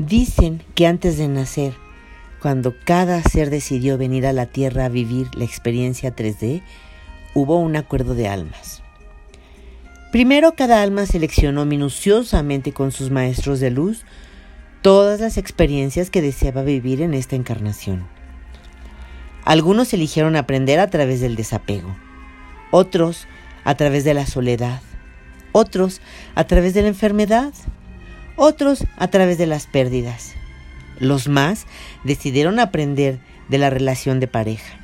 Dicen que antes de nacer, cuando cada ser decidió venir a la Tierra a vivir la experiencia 3D, hubo un acuerdo de almas. Primero cada alma seleccionó minuciosamente con sus maestros de luz todas las experiencias que deseaba vivir en esta encarnación. Algunos eligieron aprender a través del desapego, otros a través de la soledad, otros a través de la enfermedad, otros a través de las pérdidas. Los más decidieron aprender de la relación de pareja.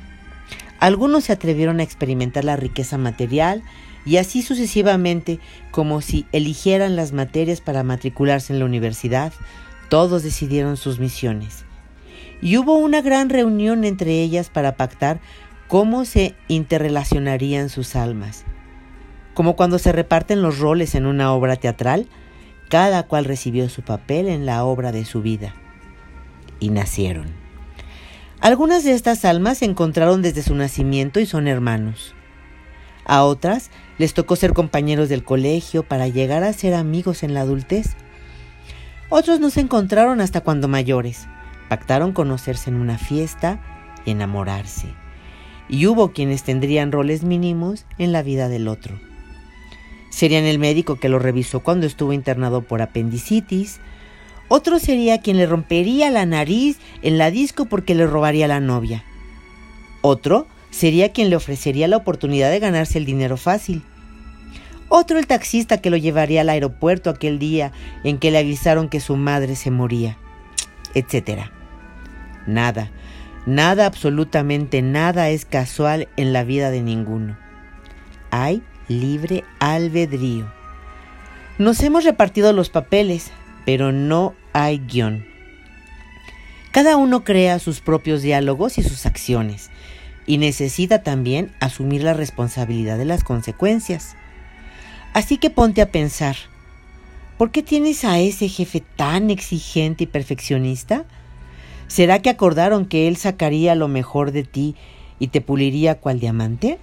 Algunos se atrevieron a experimentar la riqueza material y así sucesivamente, como si eligieran las materias para matricularse en la universidad, todos decidieron sus misiones. Y hubo una gran reunión entre ellas para pactar cómo se interrelacionarían sus almas. Como cuando se reparten los roles en una obra teatral, cada cual recibió su papel en la obra de su vida. Y nacieron. Algunas de estas almas se encontraron desde su nacimiento y son hermanos. A otras les tocó ser compañeros del colegio para llegar a ser amigos en la adultez. Otros no se encontraron hasta cuando mayores. Pactaron conocerse en una fiesta y enamorarse. Y hubo quienes tendrían roles mínimos en la vida del otro. Serían el médico que lo revisó cuando estuvo internado por apendicitis. Otro sería quien le rompería la nariz en la disco porque le robaría la novia. Otro sería quien le ofrecería la oportunidad de ganarse el dinero fácil. Otro el taxista que lo llevaría al aeropuerto aquel día en que le avisaron que su madre se moría, etc. Nada, nada, absolutamente nada es casual en la vida de ninguno. Hay libre albedrío. Nos hemos repartido los papeles, pero no hay guion. Cada uno crea sus propios diálogos y sus acciones y necesita también asumir la responsabilidad de las consecuencias. Así que ponte a pensar, ¿por qué tienes a ese jefe tan exigente y perfeccionista? ¿Será que acordaron que él sacaría lo mejor de ti y te puliría cual diamante?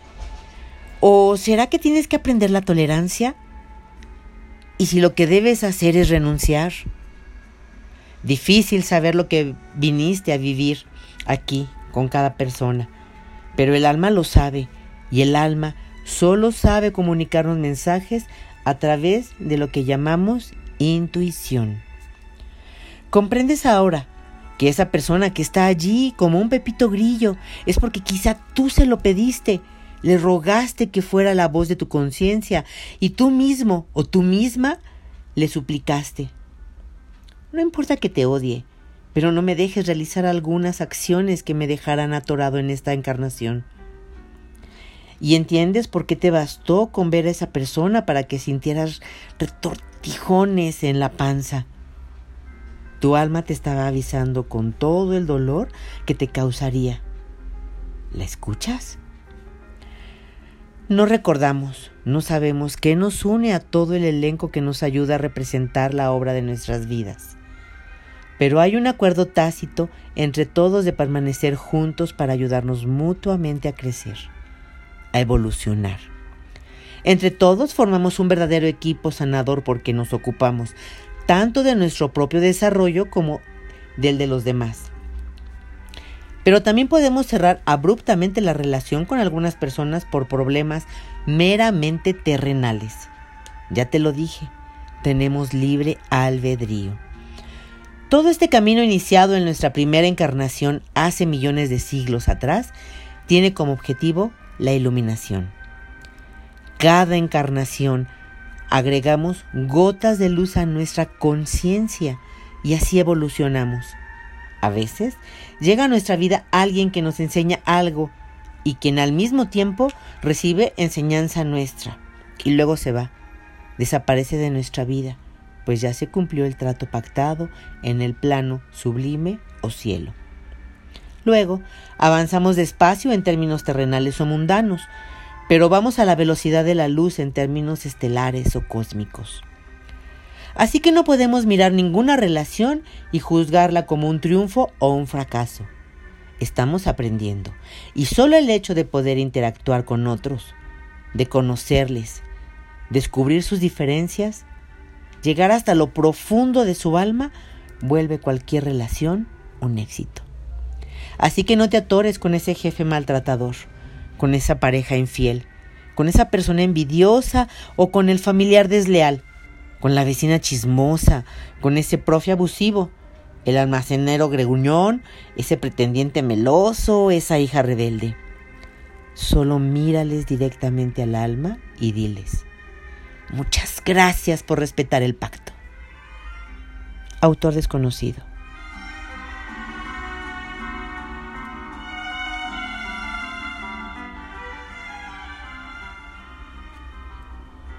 ¿O será que tienes que aprender la tolerancia? ¿Y si lo que debes hacer es renunciar? Difícil saber lo que viniste a vivir aquí con cada persona. Pero el alma lo sabe y el alma solo sabe comunicarnos mensajes a través de lo que llamamos intuición. ¿Comprendes ahora que esa persona que está allí como un pepito grillo es porque quizá tú se lo pediste, le rogaste que fuera la voz de tu conciencia y tú mismo o tú misma le suplicaste? No importa que te odie, pero no me dejes realizar algunas acciones que me dejaran atorado en esta encarnación. ¿Y entiendes por qué te bastó con ver a esa persona para que sintieras retortijones en la panza? Tu alma te estaba avisando con todo el dolor que te causaría. ¿La escuchas? No recordamos, no sabemos qué nos une a todo el elenco que nos ayuda a representar la obra de nuestras vidas pero hay un acuerdo tácito entre todos de permanecer juntos para ayudarnos mutuamente a crecer, a evolucionar. Entre todos formamos un verdadero equipo sanador porque nos ocupamos tanto de nuestro propio desarrollo como del de los demás. Pero también podemos cerrar abruptamente la relación con algunas personas por problemas meramente terrenales. Ya te lo dije, tenemos libre albedrío. Todo este camino iniciado en nuestra primera encarnación hace millones de siglos atrás tiene como objetivo la iluminación. Cada encarnación agregamos gotas de luz a nuestra conciencia y así evolucionamos. A veces llega a nuestra vida alguien que nos enseña algo y quien al mismo tiempo recibe enseñanza nuestra y luego se va, desaparece de nuestra vida pues ya se cumplió el trato pactado en el plano sublime o cielo. Luego, avanzamos despacio en términos terrenales o mundanos, pero vamos a la velocidad de la luz en términos estelares o cósmicos. Así que no podemos mirar ninguna relación y juzgarla como un triunfo o un fracaso. Estamos aprendiendo, y solo el hecho de poder interactuar con otros, de conocerles, descubrir sus diferencias, llegar hasta lo profundo de su alma, vuelve cualquier relación un éxito. Así que no te atores con ese jefe maltratador, con esa pareja infiel, con esa persona envidiosa o con el familiar desleal, con la vecina chismosa, con ese profe abusivo, el almacenero greguñón, ese pretendiente meloso, esa hija rebelde. Solo mírales directamente al alma y diles, muchas gracias por respetar el pacto. Autor desconocido.